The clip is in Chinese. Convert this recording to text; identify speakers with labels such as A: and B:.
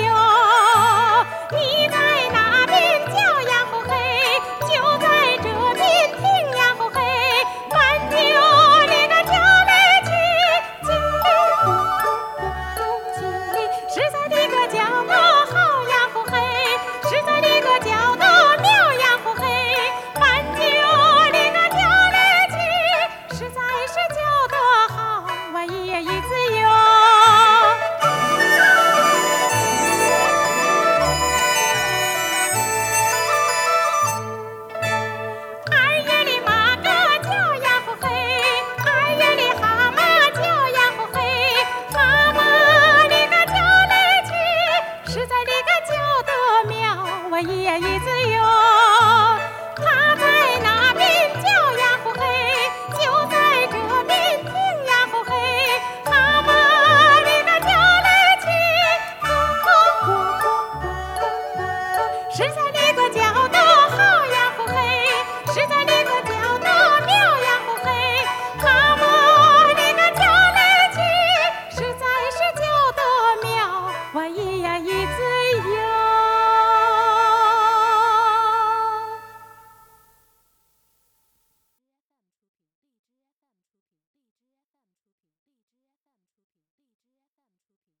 A: 哟，你在哪边叫咿呀咿子哟他在那边叫呀呼嘿就在这边听呀呼嘿他把你那叫来亲口口说实